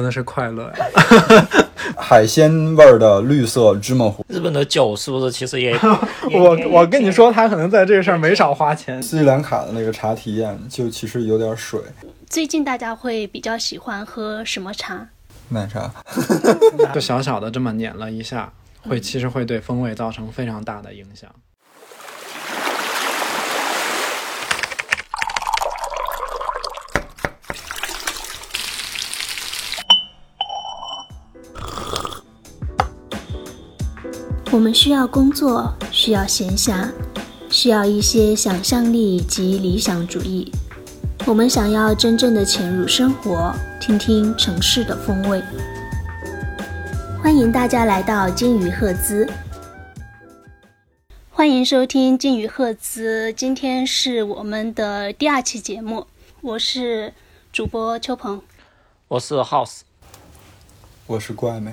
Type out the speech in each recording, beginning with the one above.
真的是快乐呀！海鲜味儿的绿色芝麻糊。日本的酒是不是其实也？我我跟你说，他可能在这个事儿没少花钱。斯里兰卡的那个茶体验就其实有点水，最近大家会比较喜欢喝什么茶？奶茶。就小小的这么碾了一下，会其实会对风味造成非常大的影响。我们需要工作，需要闲暇，需要一些想象力及理想主义。我们想要真正的潜入生活，听听城市的风味。欢迎大家来到金鱼赫兹，欢迎收听金鱼赫兹。今天是我们的第二期节目，我是主播秋鹏，我是 House，我是怪美。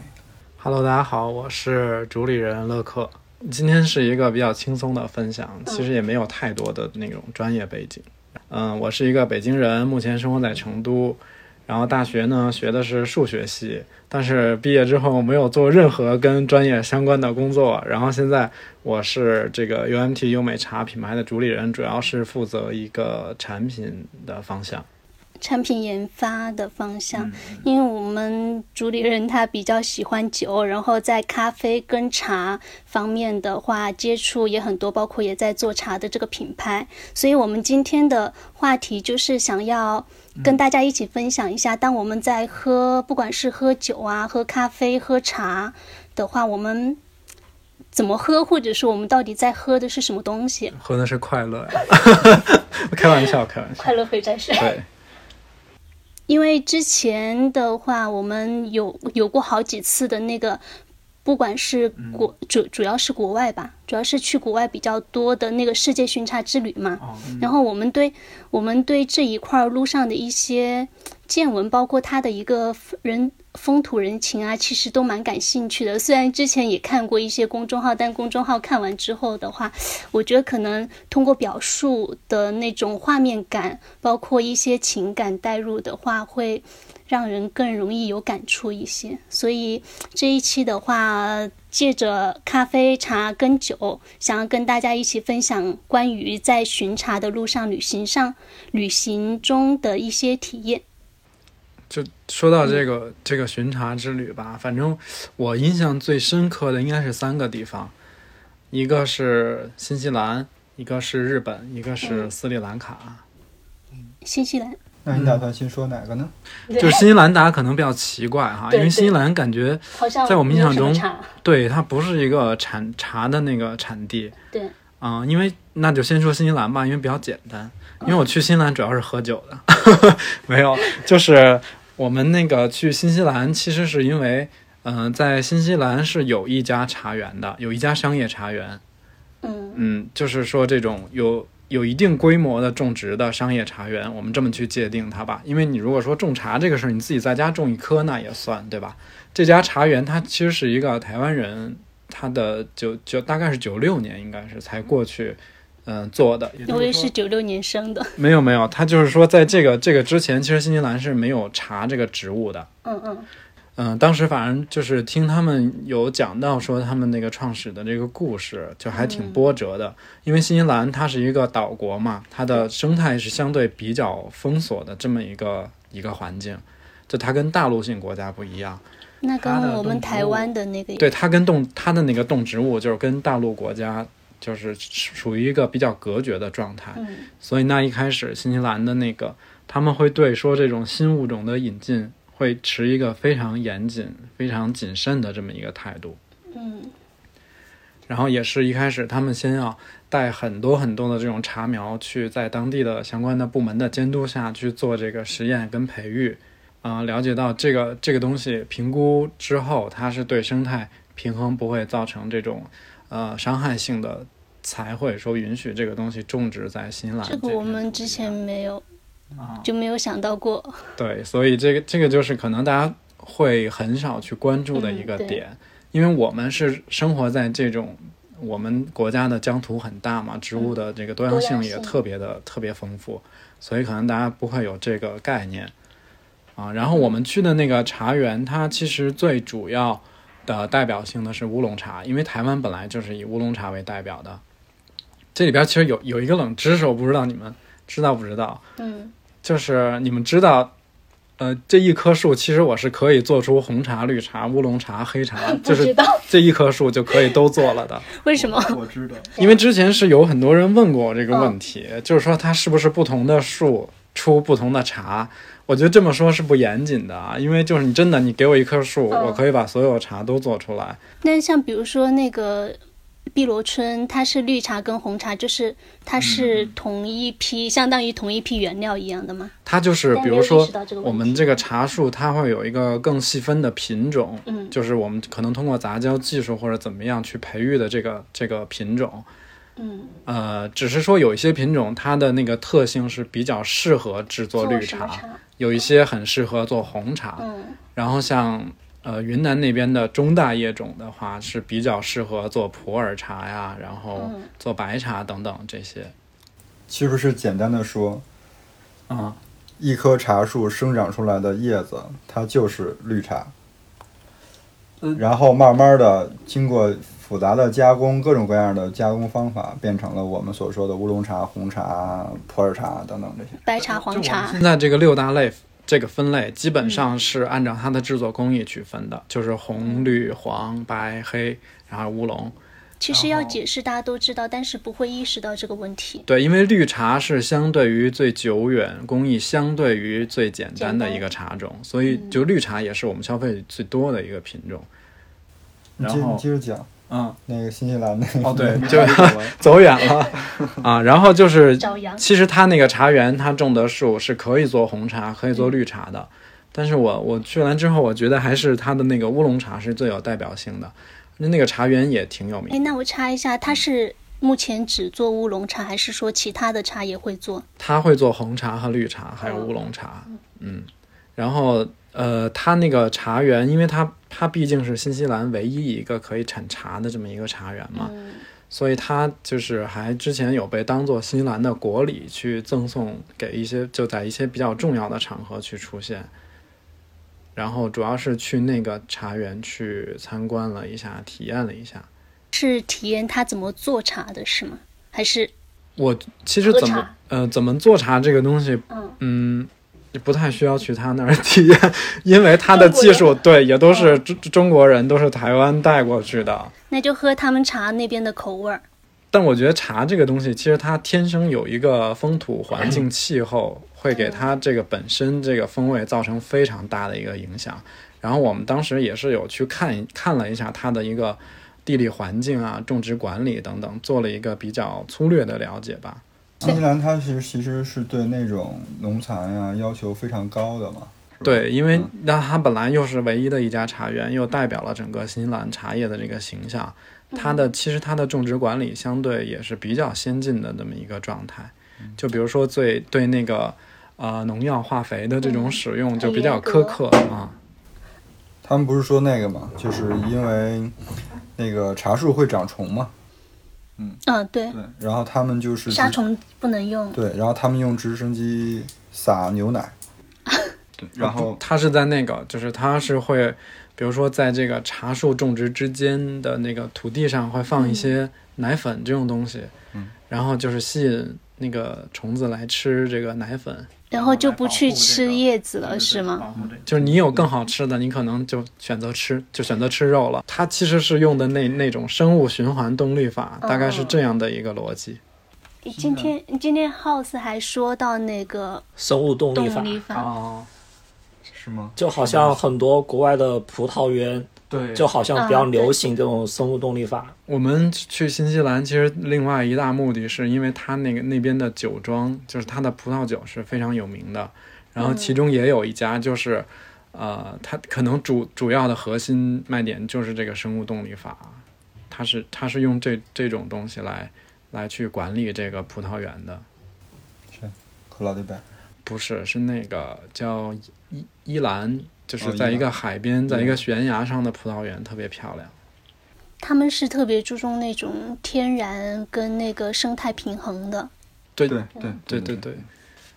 Hello，大家好，我是主理人乐克。今天是一个比较轻松的分享，其实也没有太多的那种专业背景。嗯，我是一个北京人，目前生活在成都。然后大学呢学的是数学系，但是毕业之后没有做任何跟专业相关的工作。然后现在我是这个 UMT 优美茶品牌的主理人，主要是负责一个产品的方向。产品研发的方向，因为我们主理人他比较喜欢酒，然后在咖啡跟茶方面的话接触也很多，包括也在做茶的这个品牌，所以我们今天的话题就是想要跟大家一起分享一下，当我们在喝，不管是喝酒啊、喝咖啡、喝茶的话，我们怎么喝，或者是我们到底在喝的是什么东西？喝的是快乐呀！开玩笑，开玩笑。快乐会战士。对。因为之前的话，我们有有过好几次的那个，不管是国主主要是国外吧，主要是去国外比较多的那个世界巡查之旅嘛。然后我们对我们对这一块路上的一些见闻，包括他的一个人。风土人情啊，其实都蛮感兴趣的。虽然之前也看过一些公众号，但公众号看完之后的话，我觉得可能通过表述的那种画面感，包括一些情感带入的话，会让人更容易有感触一些。所以这一期的话，借着咖啡、茶跟酒，想要跟大家一起分享关于在巡茶的路上旅行上旅行中的一些体验。就说到这个这个巡查之旅吧，反正我印象最深刻的应该是三个地方，一个是新西兰，一个是日本，一个是斯里兰卡。新西兰？那你打算先说哪个呢？就是新西兰，大家可能比较奇怪哈，因为新西兰感觉在我们印象中，对它不是一个产茶的那个产地。对。啊，因为那就先说新西兰吧，因为比较简单。因为我去新西兰主要是喝酒的，没有，就是我们那个去新西兰，其实是因为，嗯，在新西兰是有一家茶园的，有一家商业茶园，嗯嗯，就是说这种有有一定规模的种植的商业茶园，我们这么去界定它吧。因为你如果说种茶这个事儿，你自己在家种一棵那也算，对吧？这家茶园它其实是一个台湾人，他的九九大概是九六年应该是才过去。嗯，做的，因为是九六年生的。没有没有，他就是说，在这个这个之前，其实新西兰是没有茶这个植物的。嗯嗯嗯，当时反正就是听他们有讲到说他们那个创始的这个故事，就还挺波折的。因为新西兰它是一个岛国嘛，它的生态是相对比较封锁的这么一个一个环境，就它跟大陆性国家不一样。那跟我们台湾的那个，对它跟动它的那个动植物就是跟大陆国家。就是属于一个比较隔绝的状态，所以那一开始新西兰的那个他们会对说这种新物种的引进会持一个非常严谨、非常谨慎的这么一个态度。嗯，然后也是一开始他们先要带很多很多的这种茶苗去在当地的相关的部门的监督下去做这个实验跟培育，啊，了解到这个这个东西评估之后，它是对生态平衡不会造成这种。呃，伤害性的才会说允许这个东西种植在新西兰。这个我们之前没有，就没有想到过。对，所以这个这个就是可能大家会很少去关注的一个点，因为我们是生活在这种我们国家的疆土很大嘛，植物的这个多样性也特别的特别丰富，所以可能大家不会有这个概念。啊。然后我们去的那个茶园，它其实最主要的代表性的是乌龙茶，因为台湾本来就是以乌龙茶为代表的。这里边其实有有一个冷知识，我不知道你们知道不知道，嗯，就是你们知道，呃，这一棵树其实我是可以做出红茶、绿茶、乌龙茶、黑茶，就是这一棵树就可以都做了的。为什么？我知道，因为之前是有很多人问过我这个问题，就是说它是不是不同的树出不同的茶？我觉得这么说是不严谨的啊，因为就是你真的你给我一棵树，嗯我可以把所有茶都做出来。那像比如说那个碧螺春，它是绿茶跟红茶，就是它是同一批，相当于同一批原料一样的吗？它就是比如说我们这个茶树，它会有一个更细分的品种，嗯就是我们可能通过杂交技术或者怎么样去培育的这个这个品种。嗯，呃，只是说有一些品种它的那个特性是比较适合制作绿茶，茶？有一些很适合做红茶。嗯然后像呃云南那边的中大叶种的话，是比较适合做普洱茶呀，然后嗯做白茶等等这些。是不是简单的说，啊、一棵茶树生长出来的叶子，它就是绿茶。嗯然后慢慢的经过复杂的加工，各种各样的加工方法，变成了我们所说的乌龙茶、红茶、普洱茶等等这些。白茶、黄茶现，在这个六大类这个分类基本上是按照它的制作工艺去分的，就是红、绿、黄、白、黑，然后乌龙。其实要解释大家都知道，但是不会意识到这个问题。对，因为绿茶是相对于最久远、工艺相对于最简单的一个茶种，所以就绿茶也是我们消费最多的一个品种。你接然后你接着讲，嗯，那个新西兰那个哦对，就 走远了 啊。然后就是其实他那个茶园，他种的树是可以做红茶，可以做绿茶的。但是我我去完之后，我觉得还是他的那个乌龙茶是最有代表性的。那那个茶园也挺有名哎，那我插一下，他是目前只做乌龙茶，还是说其他的茶也会做？他会做红茶和绿茶，还有乌龙茶，嗯，然后呃，他那个茶园，因为它它毕竟是新西兰唯一一个可以产茶的这么一个茶园嘛，嗯所以它就是还之前有被当做新西兰的国礼去赠送给一些就在一些比较重要的场合去出现。然后主要是去那个茶园去参观了一下，体验了一下。是体验他怎么做茶的，是吗？还是我其实怎么呃怎么做茶这个东西，嗯嗯，不太需要去他那儿 体验，因为他的技术对也都是中中国人，都是台湾带过去的。那就喝他们茶那边的口味儿？但我觉得茶这个东西，其实它天生有一个风土环境气候，会给它这个本身这个风味造成非常大的一个影响。然后我们当时也是有去看看了一下它的一个地理环境啊、种植管理等等，做了一个比较粗略的了解吧。新西兰它其实其实是对那种农残呀要求非常高的嘛。对，因为嗯那它本来又是唯一的一家茶园，又代表了整个新西兰茶叶的这个形象。它的其实它的种植管理相对也是比较先进的这么一个状态。就比如说最对那个呃农药化肥的这种使用就比较苛刻啊。他们不是说那个嘛，就是因为那个茶树会长虫嘛，嗯，对，对，然后他们就是杀虫不能用。对，然后他们用直升机撒牛奶，对，然后他是在那个就是他是会，比如说在这个茶树种植之间的那个土地上会放一些奶粉这种东西，嗯，然后就是吸引那个虫子来吃这个奶粉。然后就不去吃叶子了，是吗？就是你有更好吃的，你可能就选择吃，就选择吃肉了。它其实是用的那那种生物循环动力法，大概是这样的一个逻辑。今天今天 House 还说到那个生物动力法动，力法，哦，是吗？就好像很多国外的葡萄园，对。就好像比较流行这种生物动力法。我们去新西兰，其实另外一大目的是因为它那个那边的酒庄，就是它的葡萄酒是非常有名的，然后其中也有一家就是，呃，它可能主主要的核心卖点就是这个生物动力法，它是它是用这这种东西来来去管理这个葡萄园的。克劳迪贝，不是，是那个叫伊伊兰，就是在一个海边，在一个悬崖上的葡萄园，特别漂亮。他们是特别注重那种天然跟那个生态平衡的。对对对对对对，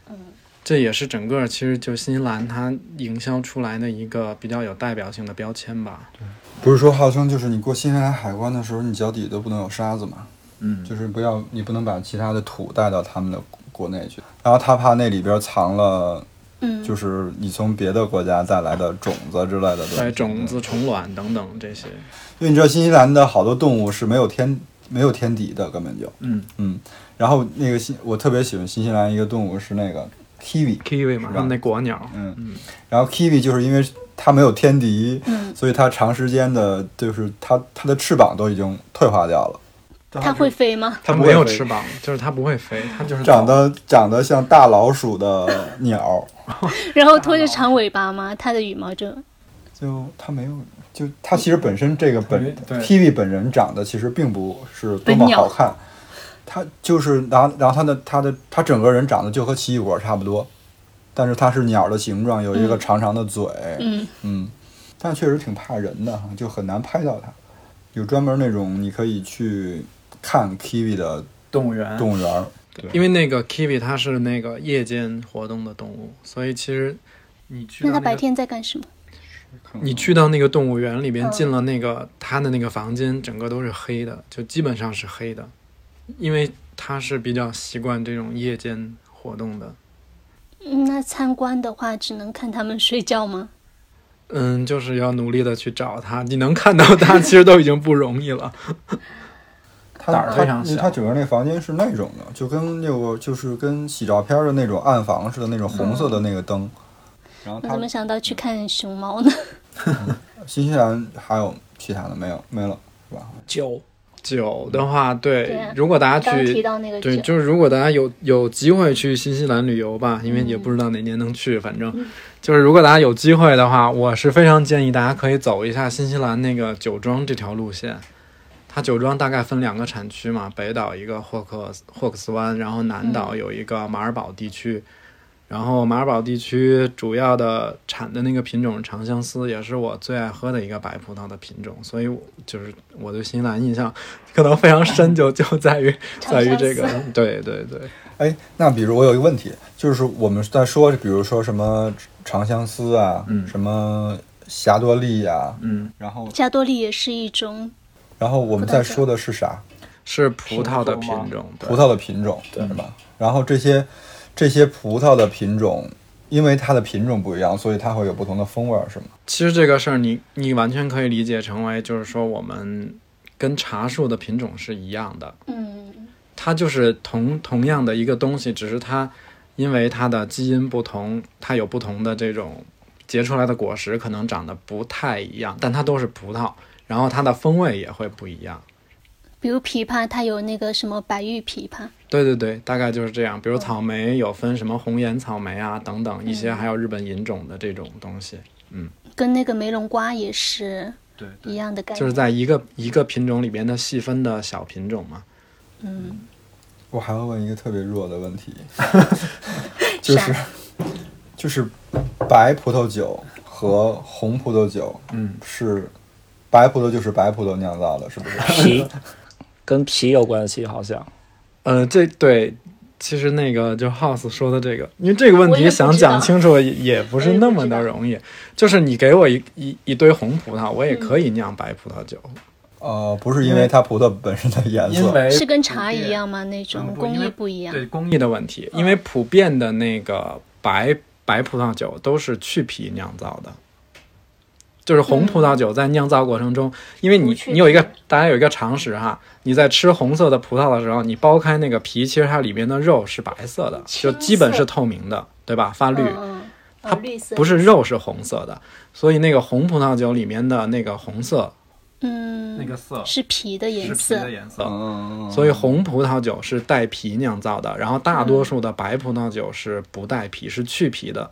嗯这也是整个其实就新西兰它营销出来的一个比较有代表性的标签吧。对不是说号称就是你过新西兰海关的时候，你脚底都不能有沙子嘛？嗯就是不要你不能把其他的土带到他们的国内去，然后他怕那里边藏了，嗯，就是你从别的国家带来的种子之类的东西。对，种子、虫卵等等这些。因为你知道新西兰的好多动物是没有天没有天敌的，根本就嗯嗯。然后那个新我特别喜欢新西兰一个动物是那个 kiwi，，kiwi 嘛，是吧他们那果鸟，嗯嗯，然后 kiwi 就是因为它没有天敌，嗯所以它长时间的就是它它的翅膀都已经退化掉了。它会飞吗？它没有翅膀，就是它不会飞，它就是长得长得像大老鼠的鸟，然后拖着长尾巴吗？它的羽毛就？就它没有，就它其实本身这个本对。Kiwi 本人长得其实并不是多么好看，它就是然后然后它的它的它整个人长得就和奇异果差不多，但是它是鸟的形状，有一个长长的嘴，嗯。嗯，但确实挺怕人的，就很难拍到它。有专门那种你可以去看 Kiwi 的动物园。动物园儿，因为那个 kiwi 它是那个夜间活动的动物，所以其实你去那个那它白天在干什么？你去到那个动物园里边，嗯进了那个它的那个房间，整个都是黑的，就基本上是黑的，因为它是比较习惯这种夜间活动的。嗯那参观的话，只能看它们睡觉吗？嗯，就是要努力的去找它，你能看到它，其实都已经不容易了。它胆儿非常它小他整个那房间是那种的，就跟那个就是跟洗照片的那种暗房似的，那种红色的那个灯。然后它我怎么想到去看熊猫呢？新西兰还有其他的没有没了是吧？酒酒的话，对，对啊如果大家去，到那个对，就是如果大家有有机会去新西兰旅游吧，因为也不知道哪年能去，反正就是如果大家有机会的话，我是非常建议大家可以走一下新西兰那个酒庄这条路线。它酒庄大概分两个产区嘛，北岛一个霍克霍克斯湾，然后南岛有一个马尔堡地区。然后马尔堡地区主要的产的那个品种是长相思，也是我最爱喝的一个白葡萄的品种，所以就是我对新西兰印象可能非常深就，就在于在于这个，对对对，哎，那比如我有一个问题，就是我们在说，比如说什么长相思啊，嗯什么霞多丽呀、嗯，然后霞多丽也是一种，然后我们在说的是啥？是葡萄的品种葡萄的品种，对是吧？然后这些这些葡萄的品种，因为它的品种不一样，所以它会有不同的风味，是吗？其实这个事儿你你完全可以理解成为就是说我们跟茶树的品种是一样的，嗯，它就是同同样的一个东西，只是它因为它的基因不同，它有不同的这种结出来的果实可能长得不太一样，但它都是葡萄，然后它的风味也会不一样。比如枇杷，它有那个什么白玉枇杷，对对对，大概就是这样。比如草莓有分什么红颜草莓啊等等一些，还有日本银种的这种东西，嗯跟那个梅龙瓜也是对一样的概念。就是在一个一个品种里边的细分的小品种嘛。嗯，我还要问一个特别弱的问题，就是就是白葡萄酒和红葡萄酒嗯，是白葡萄就是白葡萄酿造的，是不是？皮跟皮有关系，好像呃，这对，其实那个就 House 说的这个，因为这个问题想讲清楚也也不是那么的容易。就是你给我一一一堆红葡萄，我也可以酿白葡萄酒，呃，不是因为它葡萄本身的颜色，为是跟茶一样吗？那种工艺不一样。对工艺的问题，因为普遍的那个白白葡萄酒都是去皮酿造的。就是红葡萄酒在酿造过程中，因为你你有一个大家有一个常识哈，你在吃红色的葡萄的时候，你剥开那个皮，其实它里面的肉是白色的，就基本是透明的，对吧？发绿，它不是肉是红色的，所以那个红葡萄酒里面的那个红色，嗯，那个色是皮的颜是皮色的。颜色。嗯，所以红葡萄酒是带皮酿造的，然后大多数的白葡萄酒是不带皮，是去皮的。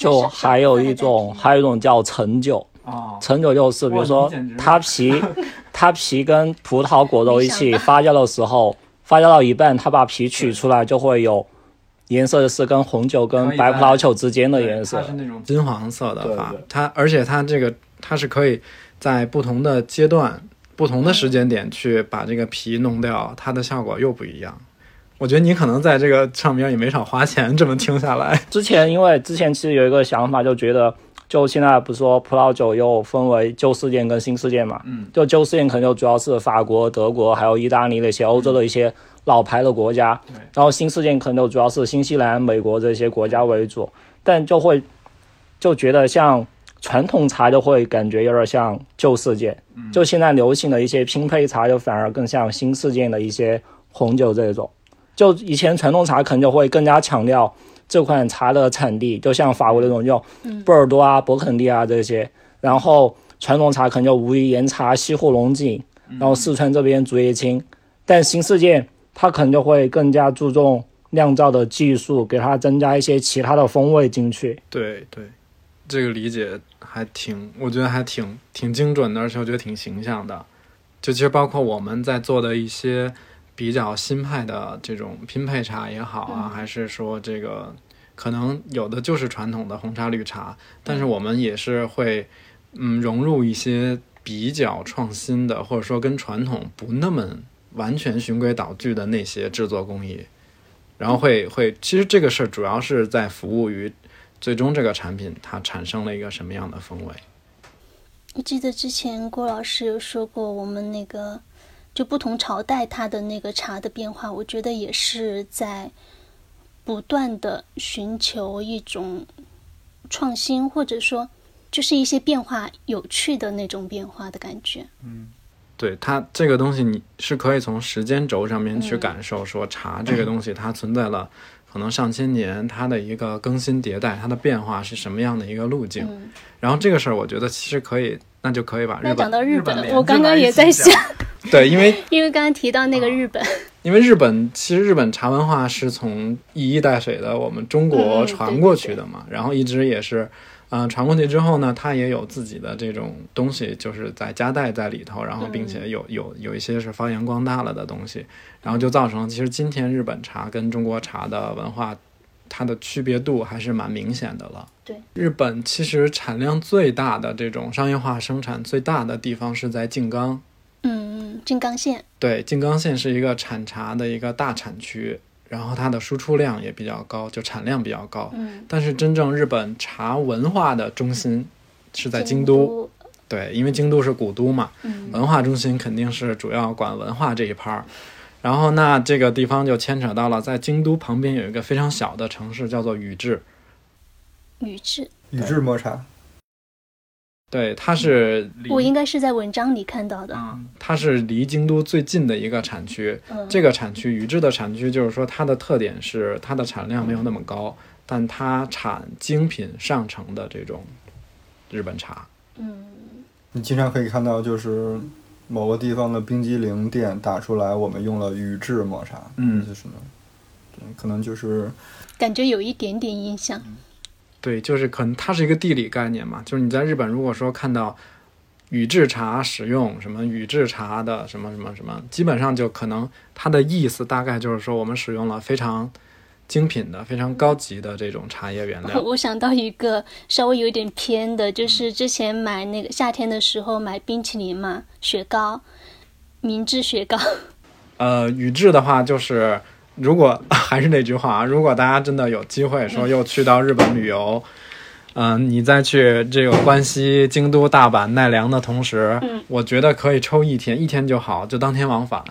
就还有一种，还有一种叫陈酒。哦，陈酒就是，比如说它皮，它皮跟葡萄果肉一起发酵的时候，发酵到一半，它把皮取出来，就会有颜色是跟红酒跟白葡萄酒之间的颜色它。是那种金黄色的发它而且它这个它是可以在不同的阶段、不同的时间点去把这个皮弄掉，它的效果又不一样。我觉得你可能在这个上面也没少花钱，这么听下来。之前因为之前其实有一个想法，就觉得就现在不是说葡萄酒又分为旧世界跟新世界嘛，嗯，就旧世界可能就主要是法国、德国还有意大利那些欧洲的一些老牌的国家，然后新世界可能就主要是新西兰、美国这些国家为主，但就会就觉得像传统茶就会感觉有点像旧世界，就现在流行的一些拼配茶就反而更像新世界的一些红酒这种。就以前传统茶可能就会更加强调这款茶的产地，就像法国那种就波尔多啊、勃艮第啊这些，然后传统茶可能就武夷岩茶、西湖龙井，然后四川这边竹叶青，但新世界它可能就会更加注重酿造的技术，给它增加一些其他的风味进去。对对，这个理解还挺，我觉得还挺挺精准的，而且我觉得挺形象的。就其实包括我们在做的一些。比较新派的这种拼配茶也好啊，还是说这个可能有的就是传统的红茶绿茶，但是我们也是会嗯融入一些比较创新的，或者说跟传统不那么完全循规蹈矩的那些制作工艺，然后会会其实这个事儿主要是在服务于最终这个产品它产生了一个什么样的风味。我记得之前郭老师有说过，我们那个。就不同朝代它的那个茶的变化，我觉得也是在不断的寻求一种创新，或者说就是一些变化有趣的那种变化的感觉。嗯，对它这个东西，你是可以从时间轴上面去感受，说茶这个东西它存在了可能上千年，它的一个更新迭代，它的变化是什么样的一个路径。然后这个事儿，我觉得其实可以，那就可以把日本讲到日本，我刚刚也在想。对，因为 因为刚刚提到那个日本，因为日本其实日本茶文化是从一衣带水的我们中国传过去的嘛，然后一直也是，嗯，传过去之后呢，它也有自己的这种东西，就是在夹带在里头，然后并且有有有一些是发扬光大了的东西，然后就造成其实今天日本茶跟中国茶的文化，它的区别度还是蛮明显的了。对，日本其实产量最大的这种商业化生产最大的地方是在静冈。嗯，静冈县对，静冈县是一个产茶的一个大产区，然后它的输出量也比较高，就产量比较高。嗯，但是真正日本茶文化的中心是在京都，对，因为京都是古都嘛，文化中心肯定是主要管文化这一趴儿。然后那这个地方就牵扯到了，在京都旁边有一个非常小的城市，叫做宇治。宇治，宇治抹茶。对，它是我应该是在文章里看到的。它是离京都最近的一个产区。这个产区宇治的产区，就是说它的特点是它的产量没有那么高，但它产精品上乘的这种日本茶。嗯，你经常可以看到，就是某个地方的冰激凌店打出来，我们用了宇治抹茶。嗯，就是呢，可能就是感觉有一点点印象。对，就是可能它是一个地理概念嘛，就是你在日本如果说看到宇治茶使用什么宇治茶的什么什么什么，基本上就可能它的意思大概就是说我们使用了非常精品的、非常高级的这种茶叶原料。我想到一个稍微有一点偏的，就是之前买那个夏天的时候买冰淇淋嘛，雪糕，明治雪糕。呃，宇治的话就是。如果还是那句话啊，如果大家真的有机会说又去到日本旅游，嗯，你再去这个关西、京都、大阪、奈良的同时，我觉得可以抽一天，一天就好，就当天往返，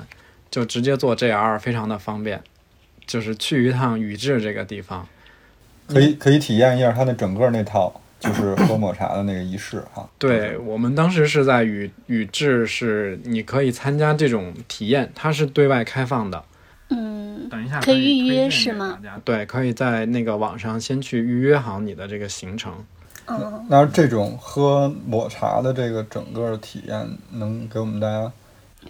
就直接坐 JR，非常的方便，就是去一趟宇治这个地方，可以可以体验一下它的整个那套，就是喝抹茶的那个仪式哈。对我们当时是在宇宇治，是你可以参加这种体验，它是对外开放的。嗯，等一下可以预约是吗？对，可以在那个网上先去预约好你的这个行程。嗯，那这种喝抹茶的这个整个体验，能给我们大家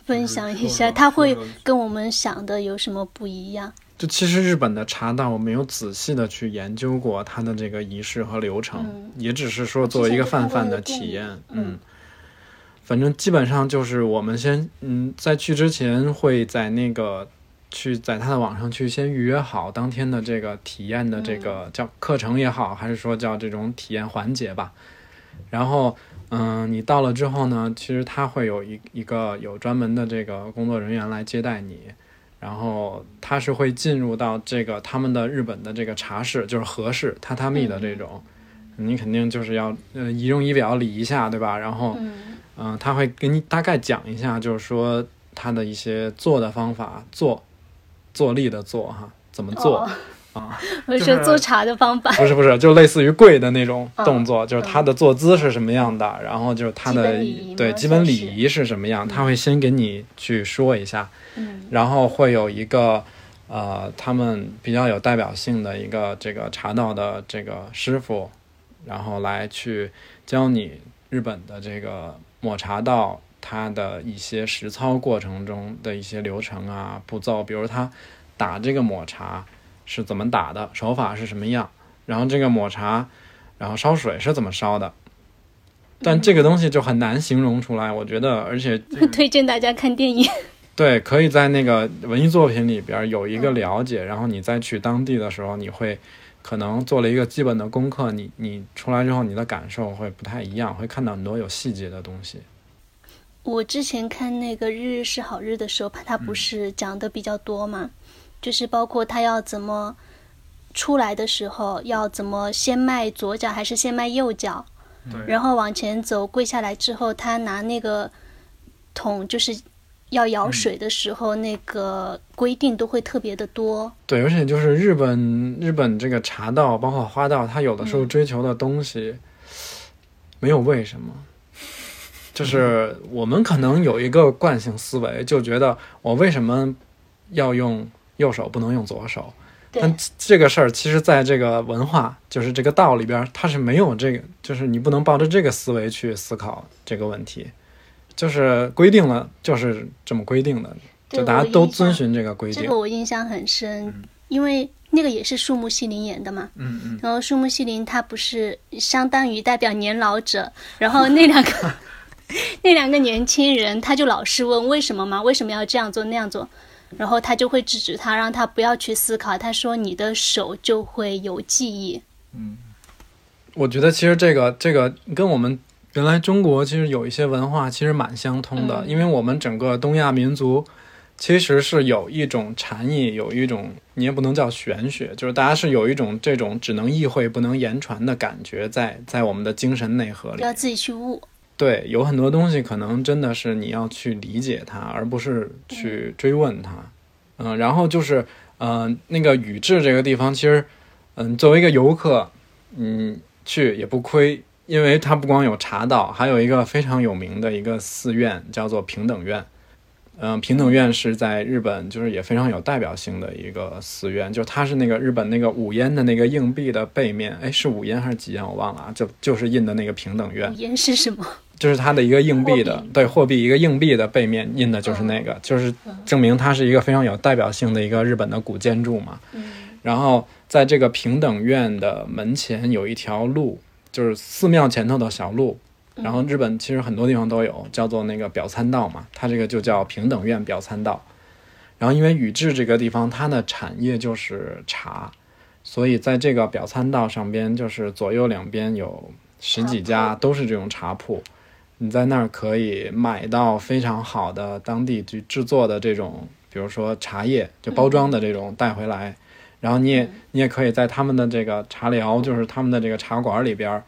分享一下？它会跟我们想的有什么不一样？就其实日本的茶道，我没有仔细的去研究过它的这个仪式和流程，也只是说作为一个泛泛的体验。嗯，反正基本上就是我们先嗯，在去之前会在那个。去在他的网上去先预约好当天的这个体验的这个叫课程也好，还是说叫这种体验环节吧。然后，嗯，你到了之后呢，其实他会有一一个有专门的这个工作人员来接待你。然后他是会进入到这个他们的日本的这个茶室，就是和室榻榻米的这种，你肯定就是要呃仪容仪表理一下，对吧？然后嗯，他会给你大概讲一下，就是说他的一些做的方法，做做力的做哈，怎么做。啊，我说做茶的方法。不是不是，就类似于跪的那种动作，就是他的坐姿是什么样的，然后就是他的对基本礼仪是什么样，他会先给你去说一下，嗯，然后会有一个呃，他们比较有代表性的一个这个茶道的这个师傅，然后来去教你日本的这个抹茶道它的一些实操过程中的一些流程啊步骤，比如他打这个抹茶。是怎么打的，手法是什么样，然后这个抹茶，然后烧水是怎么烧的，但这个东西就很难形容出来，我觉得，而且 推荐大家看电影，对，可以在那个文艺作品里边有一个了解，然后你再去当地的时候，你会可能做了一个基本的功课，你你出来之后，你的感受会不太一样，会看到很多有细节的东西。我之前看那个《日日是好日》的时候，它不是讲的比较多嘛。就是包括他要怎么出来的时候，要怎么先迈左脚还是先迈右脚，然后往前走，跪下来之后，他拿那个桶就是要舀水的时候，那个规定都会特别的多。对，而且就是日本日本这个茶道，包括花道，他有的时候追求的东西没有为什么，就是我们可能有一个惯性思维，就觉得我为什么要用。右手不能用左手，但这个事儿其实在这个文化，就是这个道里边，它是没有这个，就是你不能抱着这个思维去思考这个问题，就是规定了就是这么规定的，就大家都遵循这个规定。这个我印象很深，因为那个也是树木希林演的嘛，嗯嗯，然后树木希林他不是相当于代表年老者，然后那两个 那两个年轻人他就老是问为什么嘛？为什么要这样做那样做？然后他就会制止他，让他不要去思考。他说：“你的手就会有记忆。”嗯，我觉得其实这个这个跟我们原来中国其实有一些文化其实蛮相通的，因为我们整个东亚民族其实是有一种禅意，有一种你也不能叫玄学，就是大家是有一种这种只能意会不能言传的感觉在在我们的精神内核里，要自己去悟。对，有很多东西可能真的是你要去理解它，而不是去追问它。嗯，然后就是，嗯，那个宇治这个地方，其实，嗯，作为一个游客，嗯，去也不亏，因为它不光有茶道，还有一个非常有名的一个寺院，叫做平等院。嗯，平等院是在日本，就是也非常有代表性的一个寺院，就它是那个日本那个五烟的那个硬币的背面，哎，是五烟还是几烟我忘了啊，就就是印的那个平等院。五烟是什么？就是它的一个硬币的，对，货币一个硬币的背面印的就是那个，就是证明它是一个非常有代表性的一个日本的古建筑嘛。然后在这个平等院的门前有一条路，就是寺庙前头的小路。然后日本其实很多地方都有叫做那个表参道嘛，它这个就叫平等院表参道。然后因为宇治这个地方它的产业就是茶，所以在这个表参道上边就是左右两边有十几家都是这种茶铺，你在那儿可以买到非常好的当地去制作的这种，比如说茶叶就包装的这种带回来，然后你也你也可以在他们的这个茶寮，就是他们的这个茶馆里边。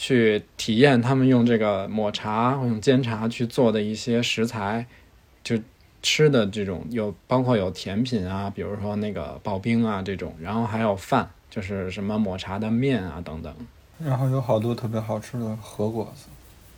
去体验他们用这个抹茶或用煎茶去做的一些食材，就吃的这种有包括有甜品啊，比如说那个刨冰啊这种，然后还有饭，就是什么抹茶的面啊等等，然后有好多特别好吃的和果子。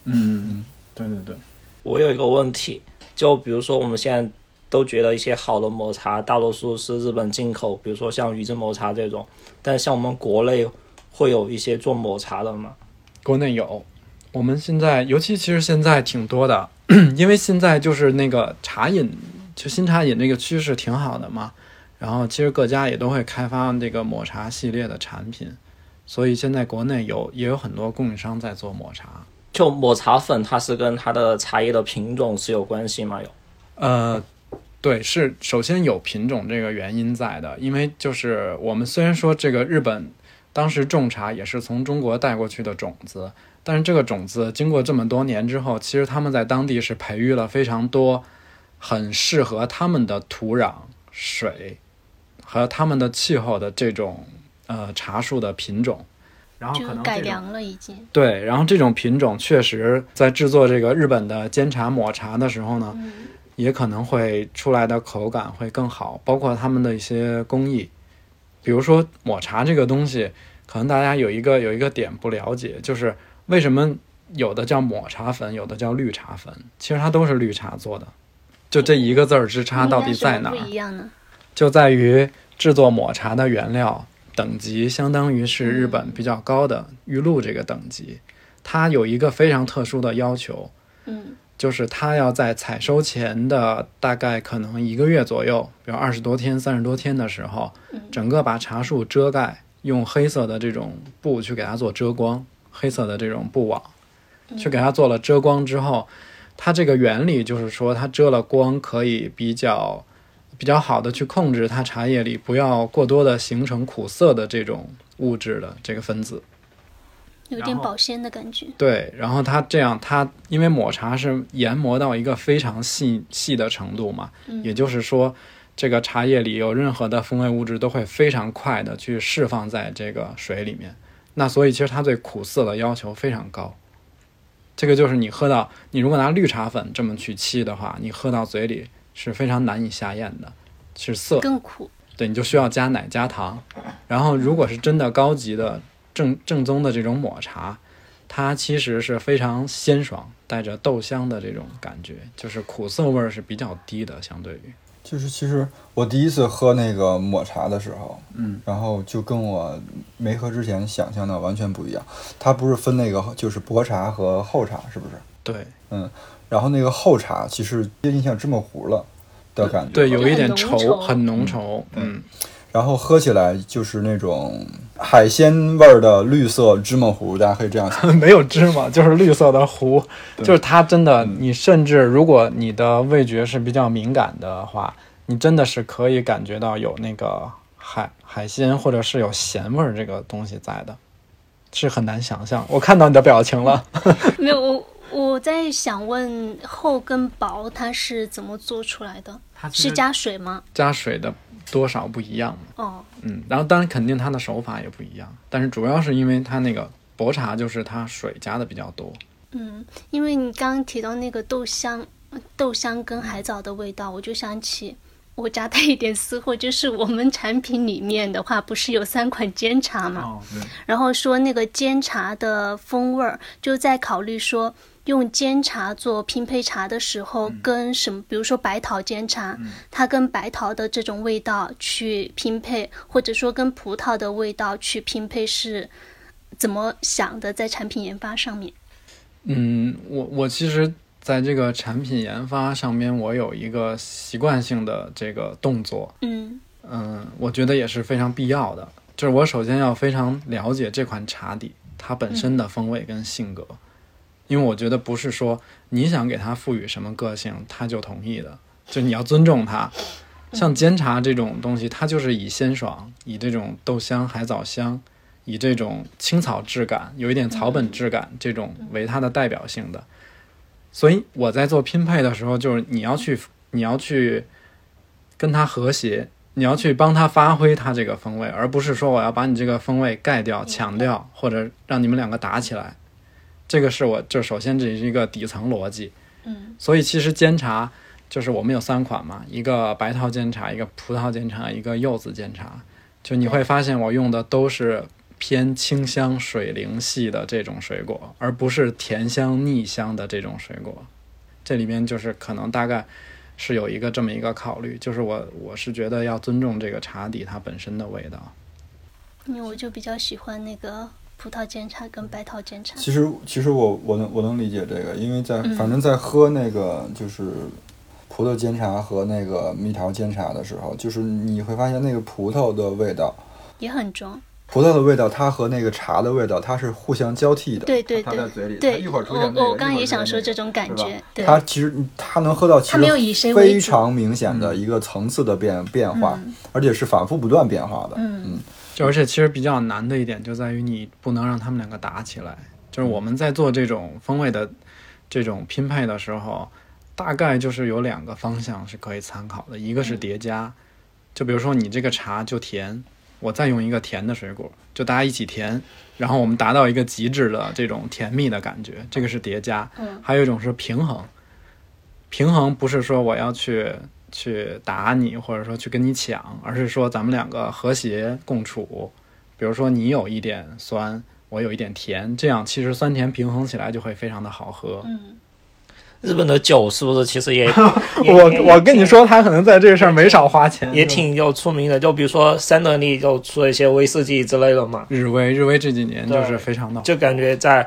嗯嗯，对对对。我有一个问题，就比如说我们现在都觉得一些好的抹茶大多数是日本进口，比如说像宇治抹茶这种，但像我们国内会有一些做抹茶的吗？国内有，我们现在尤其其实现在挺多的，因为现在就是那个茶饮，就新茶饮那个趋势挺好的嘛。然后其实各家也都会开发这个抹茶系列的产品，所以现在国内有也有很多供应商在做抹茶。就抹茶粉，它是跟它的茶叶的品种是有关系吗？有？呃，对，是首先有品种这个原因在的，因为就是我们虽然说这个日本。当时种茶也是从中国带过去的种子，但是这个种子经过这么多年之后，其实他们在当地是培育了非常多很适合他们的土壤水和他们的气候的这种呃茶树的品种，然后可能改良了已经。对，然后这种品种确实在制作这个日本的煎茶抹茶的时候呢，也可能会出来的口感会更好，包括他们的一些工艺，比如说抹茶这个东西，可能大家有一个有一个点不了解，就是为什么有的叫抹茶粉，有的叫绿茶粉，其实它都是绿茶做的。就这一个字儿之差到底在哪？不一样呢？就在于制作抹茶的原料等级，相当于是日本比较高的玉露这个等级，它有一个非常特殊的要求，嗯，就是它要在采收前的大概可能一个月左右，比如二十多天、三十多天的时候，整个把茶树遮盖，用黑色的这种布去给它做遮光，黑色的这种布网，去给它做了遮光之后。它这个原理就是说，它遮了光，可以比较比较好的去控制它茶叶里不要过多的形成苦涩的这种物质的这个分子，有点保鲜的感觉。对，然后它这样，它因为抹茶是研磨到一个非常细细的程度嘛，也就是说，这个茶叶里有任何的风味物质都会非常快的去释放在这个水里面，那所以其实它对苦涩的要求非常高。这个就是你喝到，你如果拿绿茶粉这么去沏的话，你喝到嘴里是非常难以下咽的，是涩，更苦。对，你就需要加奶加糖。然后，如果是真的高级的正正宗的这种抹茶，它其实是非常鲜爽，带着豆香的这种感觉，就是苦涩味儿是比较低的，相对于。就是其实我第一次喝那个抹茶的时候，嗯，然后就跟我没喝之前想象的完全不一样。它不是分那个就是薄茶和厚茶，是不是？对，嗯，然后那个后茶其实接近像芝麻糊了的感觉，对，有一点稠，很浓稠，嗯。然后喝起来就是那种海鲜味儿的绿色芝麻糊，大家可以这样想，没有芝麻，就是绿色的糊，就是它真的，你甚至如果你的味觉是比较敏感的话，你真的是可以感觉到有那个海海鲜或者是有咸味儿这个东西在的，是很难想象。我看到你的表情了，没有我。我在想问厚跟薄它是怎么做出来的？是加水吗？加水的多少不一样哦，嗯，然后当然肯定它的手法也不一样，但是主要是因为它那个薄茶就是它水加的比较多。嗯，因为你刚刚提到那个豆香，豆香跟海藻的味道，我就想起。我夹带一点私货，就是我们产品里面的话，不是有三款煎茶嘛？然后说那个煎茶的风味儿，就在考虑说用煎茶做拼配茶的时候，跟什么，比如说白桃煎茶，它跟白桃的这种味道去拼配，或者说跟葡萄的味道去拼配，是怎么想的？在产品研发上面？嗯，我我其实。在这个产品研发上面，我有一个习惯性的这个动作，嗯嗯，我觉得也是非常必要的。就是我首先要非常了解这款茶底它本身的风味跟性格，因为我觉得不是说你想给它赋予什么个性，它就同意的，就你要尊重它。像煎茶这种东西，它就是以鲜爽、以这种豆香、海藻香、以这种青草质感、有一点草本质感这种为它的代表性的。所以我在做拼配的时候，就是你要去，你要去跟它和谐，你要去帮它发挥它这个风味，而不是说我要把你这个风味盖掉、抢掉，或者让你们两个打起来。这个是我就首先这是一个底层逻辑。嗯。所以其实煎茶就是我们有三款嘛，一个白桃煎茶，一个葡萄煎茶，一个柚子煎茶。就你会发现我用的都是。偏清香水灵系的这种水果，而不是甜香腻香的这种水果。这里面就是可能大概是有一个这么一个考虑，就是我我是觉得要尊重这个茶底它本身的味道。因为我就比较喜欢那个葡萄煎茶跟白桃煎茶。其实其实我我能我能理解这个，因为在反正在喝那个就是葡萄煎茶和那个蜜桃煎茶的时候，就是你会发现那个葡萄的味道也很重。葡萄的味道，它和那个茶的味道，它是互相交替的。对对对，它在嘴里，对，一会儿出现那个，我我刚也想说这种感觉。对它其实它能喝到，其实非常明显的一个层次的变变化，而且是反复不断变化的。嗯嗯，就而且其实比较难的一点就在于你不能让他们两个打起来。就是我们在做这种风味的这种拼配的时候，大概就是有两个方向是可以参考的，一个是叠加。就比如说你这个茶就甜，我再用一个甜的水果，就大家一起甜，然后我们达到一个极致的这种甜蜜的感觉，这个是叠加。嗯还有一种是平衡，平衡不是说我要去去打你，或者说去跟你抢，而是说咱们两个和谐共处。比如说你有一点酸，我有一点甜，这样其实酸甜平衡起来就会非常的好喝。嗯，日本的酒是不是其实也 也我我跟你说，他可能在这个事儿没少花钱，也挺有出名的？就比如说三得利就出了一些威士忌之类的嘛，日威，日威这几年就是非常的就感觉在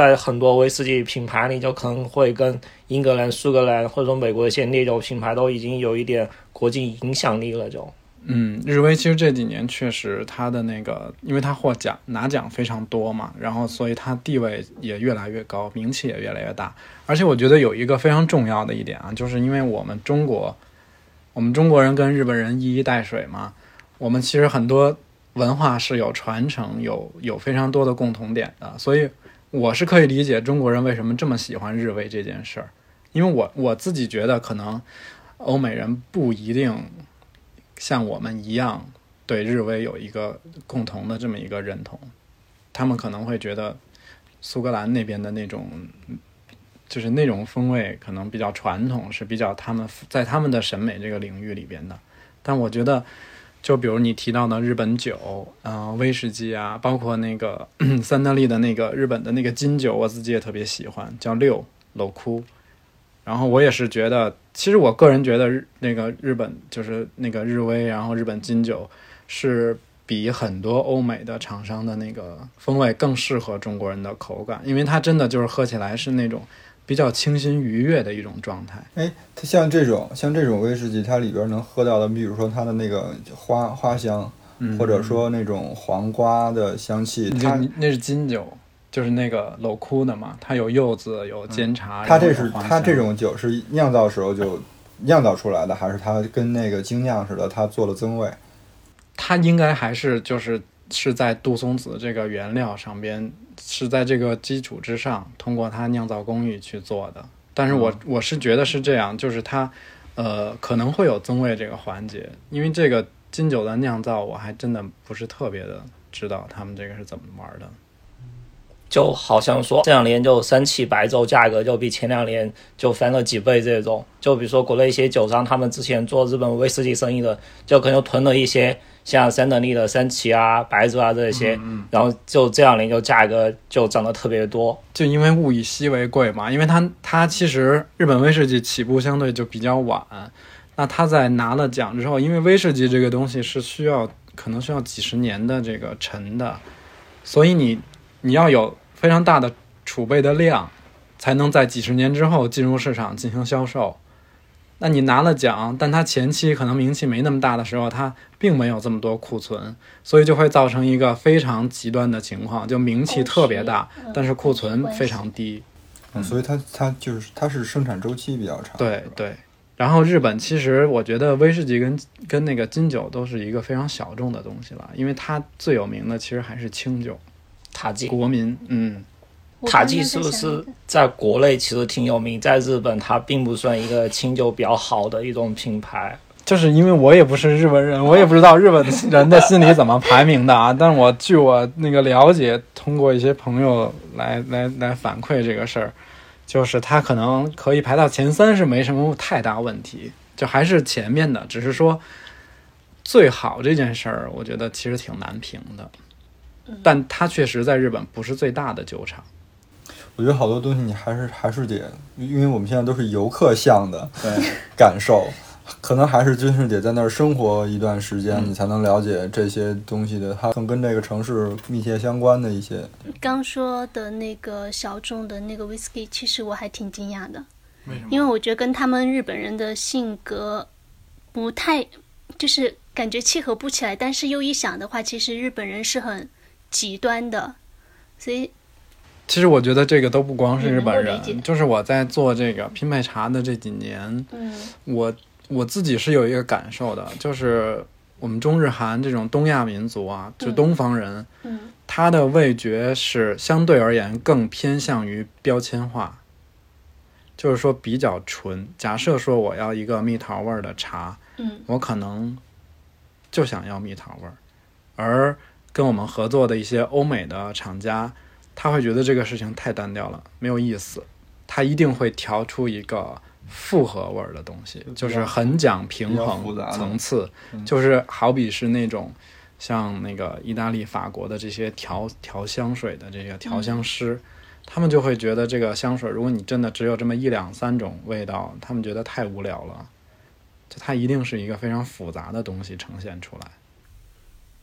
在很多威士忌品牌里，就可能会跟英格兰、苏格兰或者说美国一些烈酒品牌都已经有一点国际影响力了就。嗯，日威其实这几年确实它的那个，因为它获奖拿奖非常多嘛，然后所以它地位也越来越高，名气也越来越大。而且我觉得有一个非常重要的一点啊，就是因为我们中国，我们中国人跟日本人一衣带水嘛，我们其实很多文化是有传承，有有非常多的共同点的，所以我是可以理解中国人为什么这么喜欢日威这件事儿，因为我我自己觉得可能欧美人不一定像我们一样对日威有一个共同的这么一个认同，他们可能会觉得苏格兰那边的那种，就是那种风味可能比较传统，是比较他们在他们的审美这个领域里边的。但我觉得，就比如你提到的日本酒，嗯、威士忌啊，包括那个 三得利的那个日本的那个金酒，我自己也特别喜欢，叫六楼窟。然后我也是觉得，其实我个人觉得日那个日本就是那个日威，然后日本金酒是比很多欧美的厂商的那个风味更适合中国人的口感，因为它真的就是喝起来是那种比较清新愉悦的一种状态。哎，它像这种像这种威士忌，它里边能喝到的，比如说它的那个花花香，嗯，或者说那种黄瓜的香气，你它那是金酒，就是那个镂空的嘛，它有柚子，有煎茶。它这是它这种酒是酿造时候就酿造出来的，还是它跟那个精酿似的，它做了增味？它应该还是就是是在杜松子这个原料上边，是在这个基础之上，通过它酿造工艺去做的。但是我、我是觉得是这样，就是它呃可能会有增味这个环节，因为这个金酒的酿造，我还真的不是特别的知道他们这个是怎么玩的。就好像说这两年就三七白酒价格就比前两年就翻了几倍这种，就比如说国内一些酒商，他们之前做日本威士忌生意的，就可能就囤了一些像三得利的三七啊、白族啊这些，然后就这两年就价格就涨得特别多。就因为物以稀为贵嘛，因为它它其实日本威士忌起步相对就比较晚，那它在拿了奖之后，因为威士忌这个东西是需要可能需要几十年的这个陈的，所以你你要有非常大的储备的量，才能在几十年之后进入市场进行销售。那你拿了奖，但它前期可能名气没那么大的时候，它并没有这么多库存，所以就会造成一个非常极端的情况，就名气特别大，但是库存非常低。嗯，所以它它就是它是生产周期比较长。对对。然后日本其实我觉得威士忌跟跟那个金酒都是一个非常小众的东西了，因为它最有名的其实还是清酒，塔吉，国民嗯。塔吉是不是在国内其实挺有名，在日本它并不算一个清酒比较好的一种品牌。就是因为我也不是日本人，我也不知道日本人的心里怎么排名的啊。但我据我那个了解，通过一些朋友来来来反馈这个事儿，就是他可能可以排到前三是没什么太大问题，就还是前面的，只是说最好这件事儿，我觉得其实挺难评的。但它确实在日本不是最大的酒厂，我觉得好多东西你还是还是得，因为我们现在都是游客向的对。感受，可能还是真是得在那儿生活一段时间，嗯你才能了解这些东西的，它更跟这个城市密切相关的一些。刚说的那个小众的那个 whisky，其实我还挺惊讶的，为什么？因为我觉得跟他们日本人的性格不太，就是感觉契合不起来。但是又一想的话，其实日本人是很极端的，所以其实我觉得这个都不光是日本人，就是我在做这个拼配茶的这几年，嗯。我我自己是有一个感受的，就是我们中日韩这种东亚民族啊，就嗯。东方人，嗯。他的味觉是相对而言更偏向于标签化，就是说比较纯。假设说我要一个蜜桃味儿的茶，嗯。我可能就想要蜜桃味儿，而跟我们合作的一些欧美的厂家，他会觉得这个事情太单调了，没有意思，他一定会调出一个复合味儿的东西，就是很讲平衡层次，就是好比是那种像那个意大利、法国的这些调调香水的这些调香师，他们就会觉得这个香水，如果你真的只有这么一两三种味道，他们觉得太无聊了，就它一定是一个非常复杂的东西呈现出来。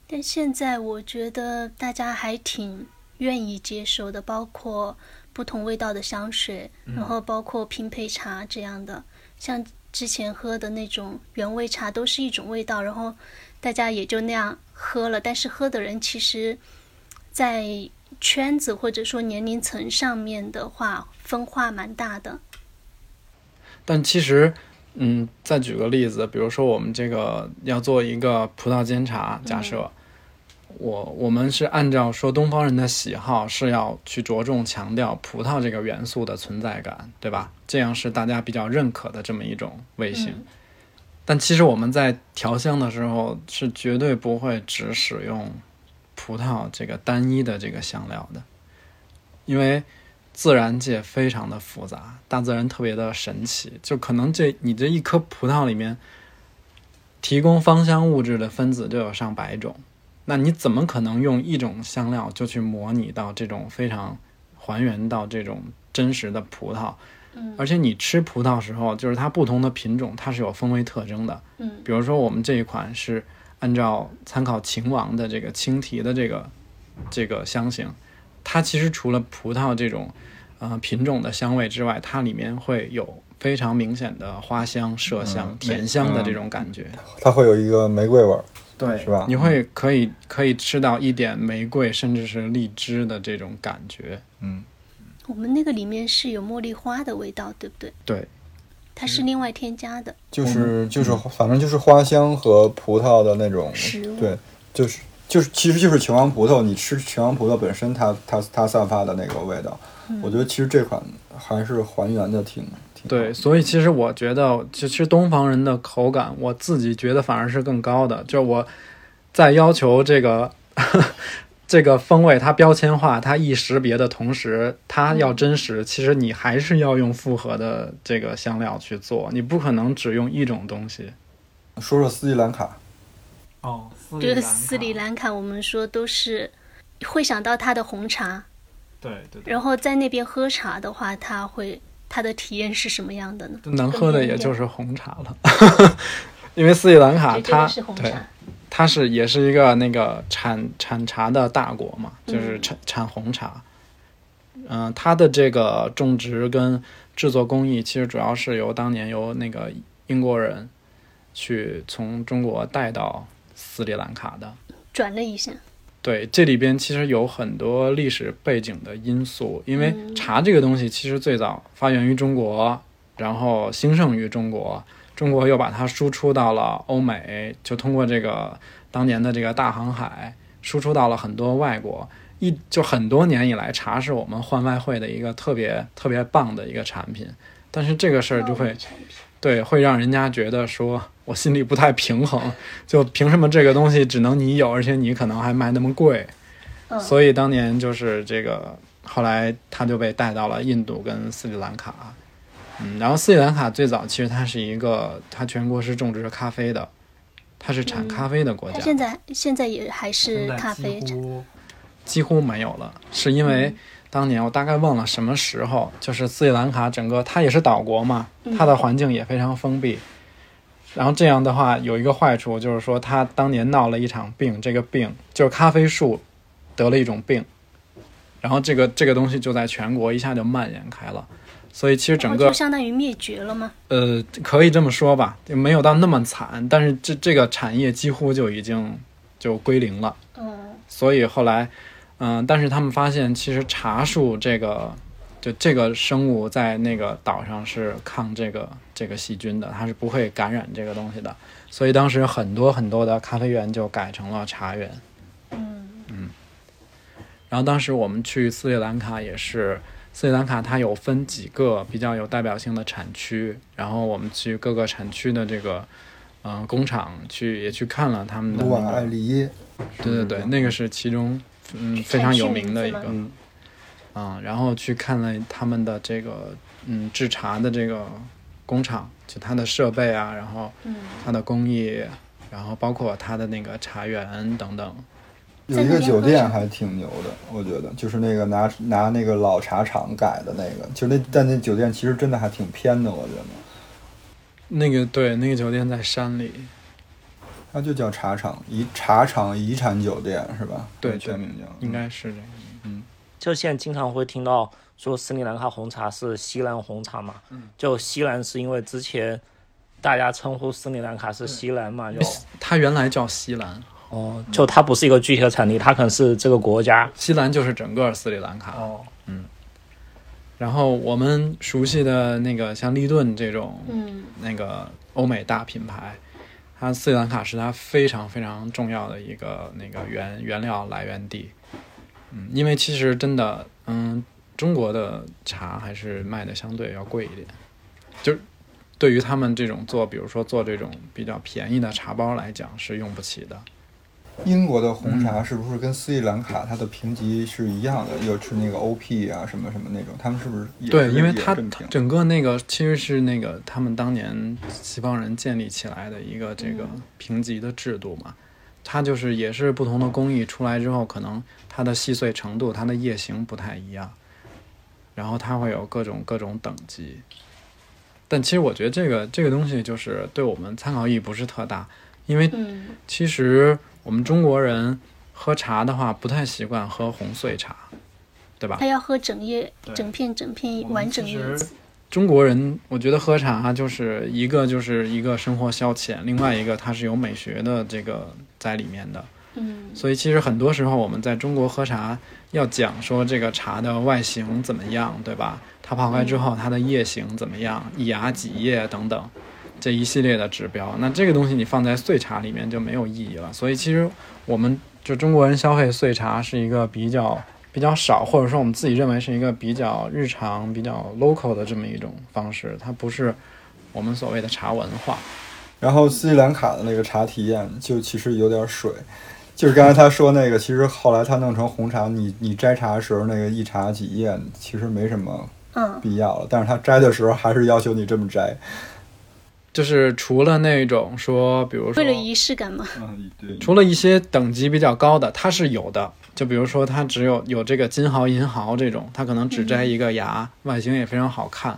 但现在我觉得大家还挺愿意接受的，包括不同味道的香水，然后包括拼配茶这样的。像之前喝的那种原味茶，都是一种味道，然后大家也就那样喝了。但是喝的人其实，在圈子或者说年龄层上面的话，分化蛮大的。但其实。嗯，再举个例子，比如说我们这个要做一个葡萄煎茶，假设我我们是按照说东方人的喜好是要去着重强调葡萄这个元素的存在感，对吧？这样是大家比较认可的这么一种味型。但其实我们在调香的时候是绝对不会只使用葡萄这个单一的这个香料的，因为。自然界非常的复杂，大自然特别的神奇，就可能这你这一颗葡萄里面提供芳香物质的分子就有上百种，那你怎么可能用一种香料就去模拟到这种非常还原到这种真实的葡萄？嗯，而且你吃葡萄时候，就是它不同的品种它是有风味特征的，嗯，比如说我们这一款是按照参考秦王的这个青提的这个这个香型，它其实除了葡萄这种。呃，品种的香味之外，它里面会有非常明显的花香、麝香、甜香的这种感觉。它会有一个玫瑰味儿，对，是吧？你会可以可以吃到一点玫瑰，甚至是荔枝的这种感觉。嗯，我们那个里面是有茉莉花的味道，对不对？对，它是另外添加的。就是就是，反正就是花香和葡萄的那种食物。对，就是就是，其实就是秦王葡萄。你吃秦王葡萄本身，它它它散发的那个味道。我觉得其实这款还是还原的挺挺对，所以其实我觉得，其实东方人的口感，我自己觉得反而是更高的。就是我在要求这个 这个风味它标签化、它易识别的同时，它要真实。其实你还是要用复合的这个香料去做，你不可能只用一种东西。说说斯里兰卡。哦，就是斯里兰卡，我们说都是会想到它的红茶。对对，然后在那边喝茶的话，他会他的体验是什么样的呢？能喝的也就是红茶了，因为斯里兰卡它对它是也是一个那个产产茶的大国嘛，就是产产红茶。嗯，它的这个种植跟制作工艺其实主要是由当年由那个英国人去从中国带到斯里兰卡的，转了一下。对，这里边其实有很多历史背景的因素，因为茶这个东西其实最早发源于中国，然后兴盛于中国，中国又把它输出到了欧美，就通过这个当年的这个大航海，输出到了很多外国。一就很多年以来，茶是我们换外汇的一个特别特别棒的一个产品，但是这个事儿就会。对，会让人家觉得说我心里不太平衡，就凭什么这个东西只能你有，而且你可能还卖那么贵？所以当年就是这个，后来他就被带到了印度跟斯里兰卡。嗯，然后斯里兰卡最早其实它是一个，它全国是种植咖啡的，它是产咖啡的国家。现在现在也还是咖啡几乎几乎没有了，是因为。当年我大概忘了什么时候，就是斯里兰卡整个它也是岛国嘛，它的环境也非常封闭。然后这样的话有一个坏处，就是说他当年闹了一场病，这个病就是咖啡树得了一种病，然后这个这个东西就在全国一下就蔓延开了。所以其实整个就相当于灭绝了吗？呃，可以这么说吧，就没有到那么惨，但是这这个产业几乎就已经就归零了。嗯，所以后来。嗯，但是他们发现，其实茶树这个，就这个生物在那个岛上是抗这个这个细菌的，它是不会感染这个东西的。所以当时很多很多的咖啡园就改成了茶园。嗯嗯。然后当时我们去斯里兰卡也是，斯里兰卡它有分几个比较有代表性的产区，然后我们去各个产区的这个嗯、工厂去也去看了他们的卢瓦那个，艾利耶，对对对，那个是其中嗯非常有名的一个啊、然后去看了他们的这个嗯制茶的这个工厂，就它的设备啊，然后嗯，它的工艺，然后包括它的那个茶园等等。有一个酒店还挺牛的，我觉得就是那个拿拿那个老茶厂改的那个，就那但那酒店其实真的还挺偏的，我觉得。那个对，那个酒店在山里，它就叫茶厂遗茶厂遗产酒店是吧？对全名叫应该是这个。就现在经常会听到说斯里兰卡红茶是西兰红茶嘛，就西兰是因为之前大家称呼斯里兰卡是西兰嘛，就它原来叫西兰，哦，就它不是一个具体的产地，它可能是这个国家西兰就是整个斯里兰卡。哦，然后我们熟悉的那个像利顿这种，嗯，那个欧美大品牌，它斯里兰卡是它非常非常重要的一个那个原原料来源地。嗯，因为其实真的，嗯，中国的茶还是卖的相对要贵一点，就是对于他们这种做，比如说做这种比较便宜的茶包来讲，是用不起的。英国的红茶是不是跟斯里兰卡它的评级是一样的？又是那个 OP 啊什么什么那种，他们是不是也对，因为它整个那个其实是那个他们当年西方人建立起来的一个这个评级的制度嘛，它就是也是不同的工艺出来之后，可能它的细碎程度、它的叶形不太一样，然后它会有各种各种等级。但其实我觉得这个这个东西就是对我们参考意义不是特大，因为嗯，其实我们中国人喝茶的话不太习惯喝红碎茶，对吧？他要喝整叶、整片、整片完整叶子。中国人，我觉得喝茶就是一个就是一个生活消遣，另外一个它是有美学的这个在里面的。嗯所以其实很多时候我们在中国喝茶要讲说这个茶的外形怎么样，对吧？它泡开之后它的叶形怎么样，一芽几叶等等，这一系列的指标。那这个东西你放在碎茶里面就没有意义了。所以其实我们就中国人消费碎茶是一个比较比较少，或者说我们自己认为是一个比较日常、比较 local 的这么一种方式，它不是我们所谓的茶文化。然后斯里兰卡的那个茶体验就其实有点水，就是刚才他说那个，其实后来他弄成红茶，你你摘茶的时候那个一茶几叶，其实没什么嗯，必要了。但是他摘的时候还是要求你这么摘。就是除了那种说，比如说为了仪式感嘛。嗯，对。除了一些等级比较高的，它是有的。就比如说，它只有有这个金毫、银毫这种，它可能只摘一个芽，外形也非常好看。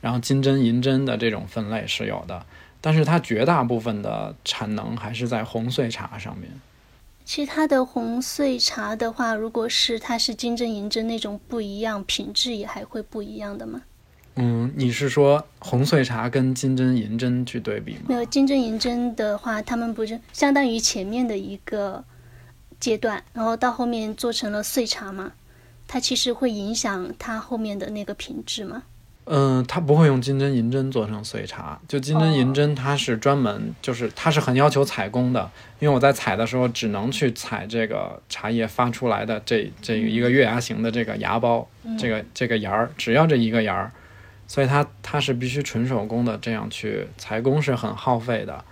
然后金针、银针的这种分类是有的，但是它绝大部分的产能还是在红碎茶上面。其实它的红碎茶的话，如果是它是金针、银针那种不一样，品质也还会不一样的吗？嗯，你是说红碎茶跟金针、银针去对比吗？没有金针、银针的话，他们不是相当于前面的一个阶段，然后到后面做成了碎茶嘛？它其实会影响它后面的那个品质嘛？嗯，它不会用金针银针做成碎茶，就金针银针它是专门，就是它是很要求采工的，因为我在采的时候只能去采这个茶叶发出来的这这一个月牙形的这个芽包，这个这个芽儿，只要这一个芽儿，所以它它是必须纯手工的，这样去采工是很耗费的。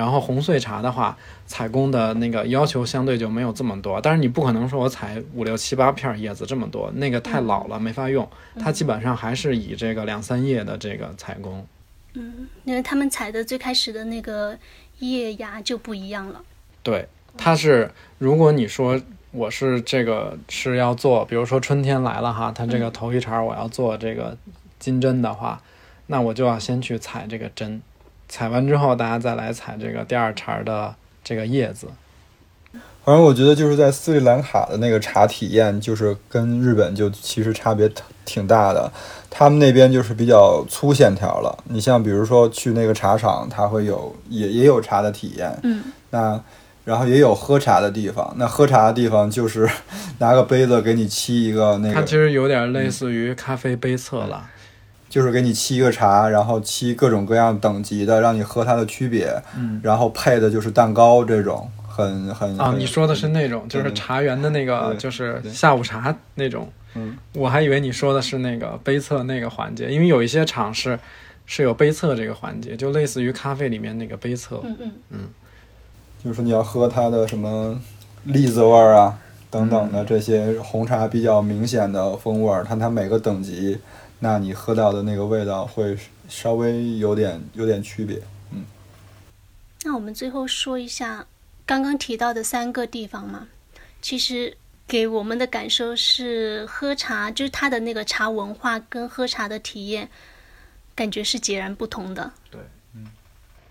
然后红碎茶的话，采工的那个要求相对就没有这么多，但是你不可能说我采五六七八片叶子这么多，那个太老了没法用。它基本上还是以这个两三叶的这个采工。嗯因为他们采的最开始的那个叶芽就不一样了。对，它是如果你说我是这个是要做，比如说春天来了哈，它这个头一茬我要做这个金针的话，那我就要先去采这个针，采完之后大家再来采这个第二茬的这个叶子。反正我觉得就是在斯里兰卡的那个茶体验，就是跟日本就其实差别挺挺大的。他们那边就是比较粗线条了。你像比如说去那个茶厂，它会有也也有茶的体验，嗯，那然后也有喝茶的地方。那喝茶的地方就是 拿个杯子给你沏一个那个，它其实有点类似于咖啡杯测了。就是给你沏一个茶，然后沏各种各样等级的，让你喝它的区别。嗯，然后配的就是蛋糕这种，很很啊，你说的是那种，就是茶园的那个，就是下午茶那种。嗯，我还以为你说的是那个杯测那个环节，因为有一些厂是是有杯测这个环节，就类似于咖啡里面那个杯测。嗯嗯，就是说你要喝它的什么栗子味儿啊等等的这些红茶比较明显的风味儿，它它每个等级，那你喝到的那个味道会稍微有点有点区别。嗯。那我们最后说一下刚刚提到的三个地方嘛，其实给我们的感受是喝茶，就是它的那个茶文化跟喝茶的体验，感觉是截然不同的。对，嗯。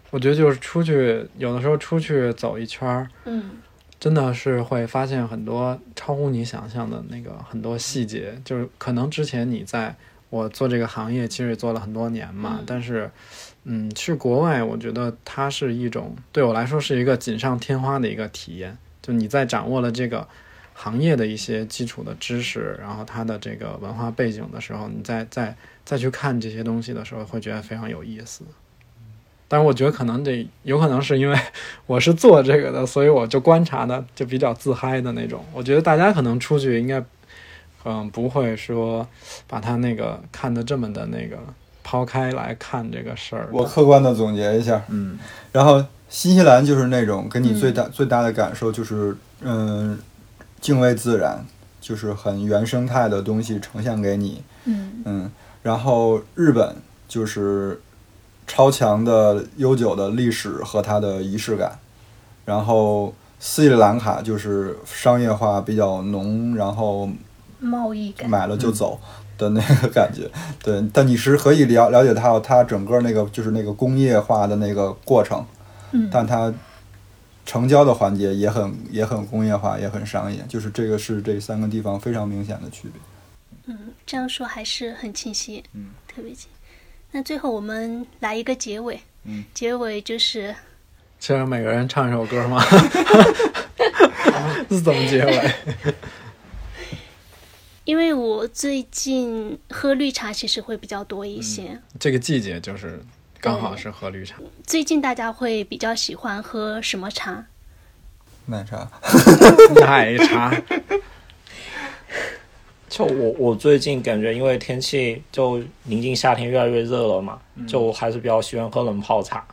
我觉得就是出去，有的时候出去走一圈儿，嗯。真的是会发现很多超乎你想象的那个很多细节，就是可能之前你在我做这个行业其实也做了很多年嘛，嗯但是，嗯，去国外我觉得它是一种对我来说是一个锦上添花的一个体验，就你在掌握了这个行业的一些基础的知识，然后它的这个文化背景的时候，你再再再去看这些东西的时候，会觉得非常有意思。但是我觉得可能得有可能是因为 我是做这个的，所以我就观察的就比较自嗨的那种。我觉得大家可能出去应该，嗯，不会说把它那个看得这么的那个抛开来看这个事儿。我客观的总结一下，嗯。然后新西兰就是那种给你最大、最大的感受就是，嗯，敬畏自然，就是很原生态的东西呈现给你，嗯。嗯，然后日本就是超强的悠久的历史和它的仪式感，然后斯里兰卡就是商业化比较浓，然后贸易感。买了就走的那个感觉。对，但你是可以了了解到它整个那个就是那个工业化的那个过程，嗯但它成交的环节也很也很工业化，也很商业，就是这个是这三个地方非常明显的区别。嗯，这样说还是很清晰，嗯，特别清。那最后我们来一个结尾，嗯，结尾就是需要每个人唱一首歌吗？是怎么结尾？因为我最近喝绿茶其实会比较多一些，这个季节就是刚好是喝绿茶。最近大家会比较喜欢喝什么茶？奶茶，奶茶，就我我最近感觉，因为天气就临近夏天越来越热了嘛，就我还是比较喜欢喝冷泡茶，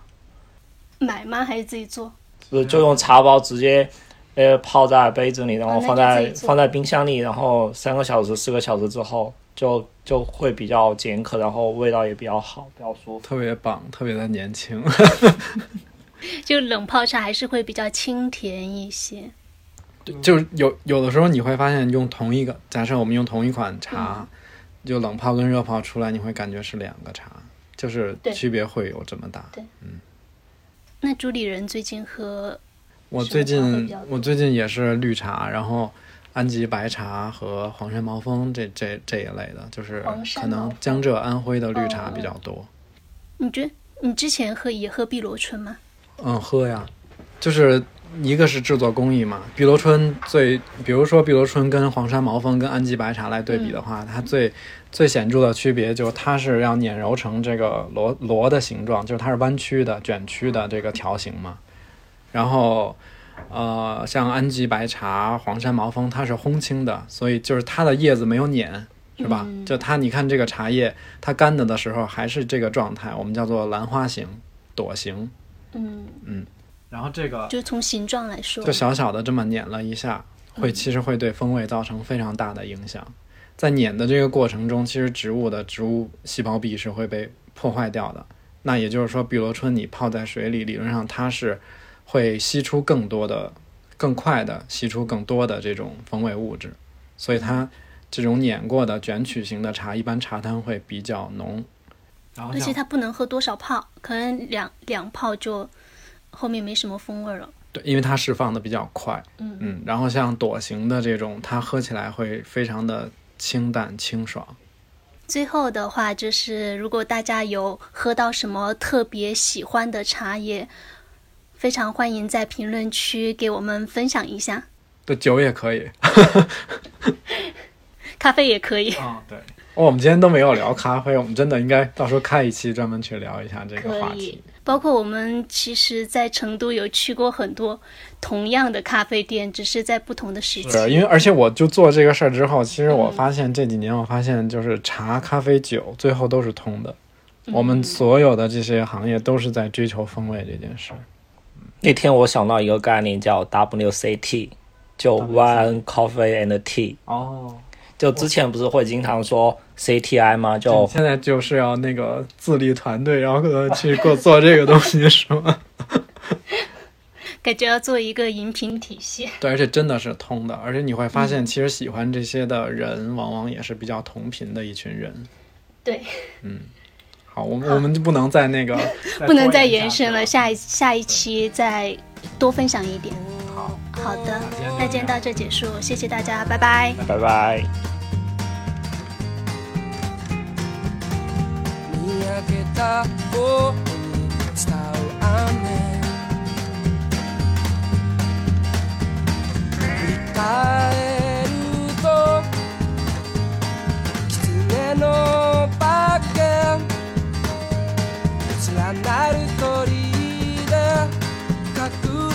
买吗？还是自己做？就是就用茶包直接呃泡在杯子里，然后放在、放在冰箱里，然后三个小时四个小时之后就就会比较解渴，然后味道也比较好，比较舒服。特别棒，特别的年轻。就冷泡茶还是会比较清甜一些。就是有有的时候你会发现，用同一个假设我们用同一款茶，就冷泡跟热泡出来，你会感觉是两个茶，就是区别会有这么大。嗯那主理人最近喝我最近我最近也是绿茶，然后安吉白茶和黄山毛峰这这这一类的，就是可能江浙安徽的绿茶哦比较多。你觉你之前喝也喝碧螺春吗？嗯，喝呀，就是一个是制作工艺嘛。碧螺春最，比如说碧螺春跟黄山毛峰跟安吉白茶来对比的话，它最最显著的区别就是它是要碾揉成这个螺螺的形状，就是它是弯曲的、卷曲的这个条形嘛。然后，呃，像安吉白茶、黄山毛峰，它是烘青的，所以就是它的叶子没有碾，是吧？嗯就它，你看这个茶叶，它干的的时候还是这个状态，我们叫做兰花形、朵形。嗯嗯，然后这个就从形状来说就，小小的这么碾了一下，会嗯其实会对风味造成非常大的影响。在碾的这个过程中，其实植物的植物细胞壁是会被破坏掉的。那也就是说，碧螺春你泡在水里，理论上它是会吸出更多的、更快的吸出更多的这种风味物质，所以它这种碾过的卷曲型的茶，一般茶汤会比较浓。然后而且它不能喝多少泡，可能两两泡就后面没什么风味了。对，因为它释放的比较快，嗯嗯，然后像朵型的这种，它喝起来会非常的清淡清爽。最后的话就是，如果大家有喝到什么特别喜欢的茶叶，非常欢迎在评论区给我们分享一下。对，酒也可以。咖啡也可以，啊，对。哦，我们今天都没有聊咖啡，我们真的应该到时候开一期专门去聊一下这个话题。。包括我们其实，在成都有去过很多同样的咖啡店，只是在不同的时期。是因为，而且我就做这个事儿之后，其实我发现这几年，我发现就是茶、咖啡、酒最后都是通的，我们所有的这些行业都是在追求风味这件事。那天我想到一个概念叫 WCT，就 One Coffee and Tea。哦，就之前不是会经常说 CTI 吗？就现在就是要那个自立团队，然后去给我做这个东西，是吗？感觉要做一个饮品体系。对，而且真的是通的，而且你会发现，其实喜欢这些的人，往往也是比较同频的一群人。对，嗯，好，我们我们就不能再那个，不能再再延伸了，下一下一期再多分享一点。好，好的，那今天到这结束，谢谢大家，拜拜。拜拜。連なる鳥でかく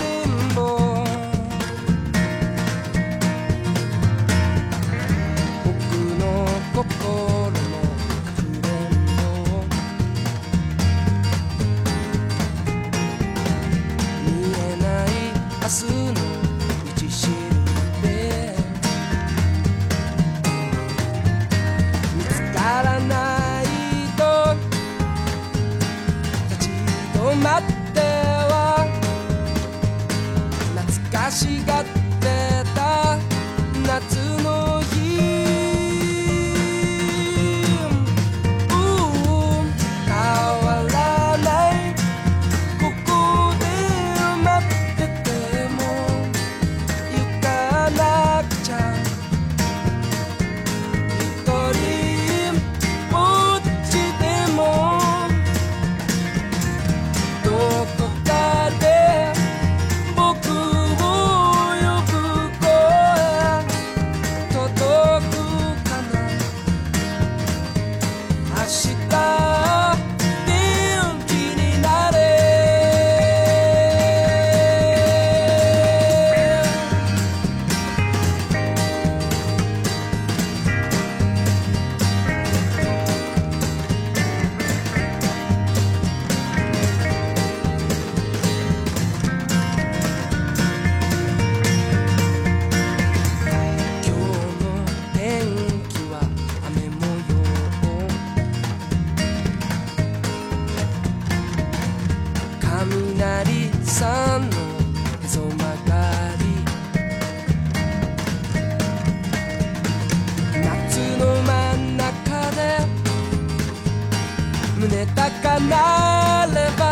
Can I lejano.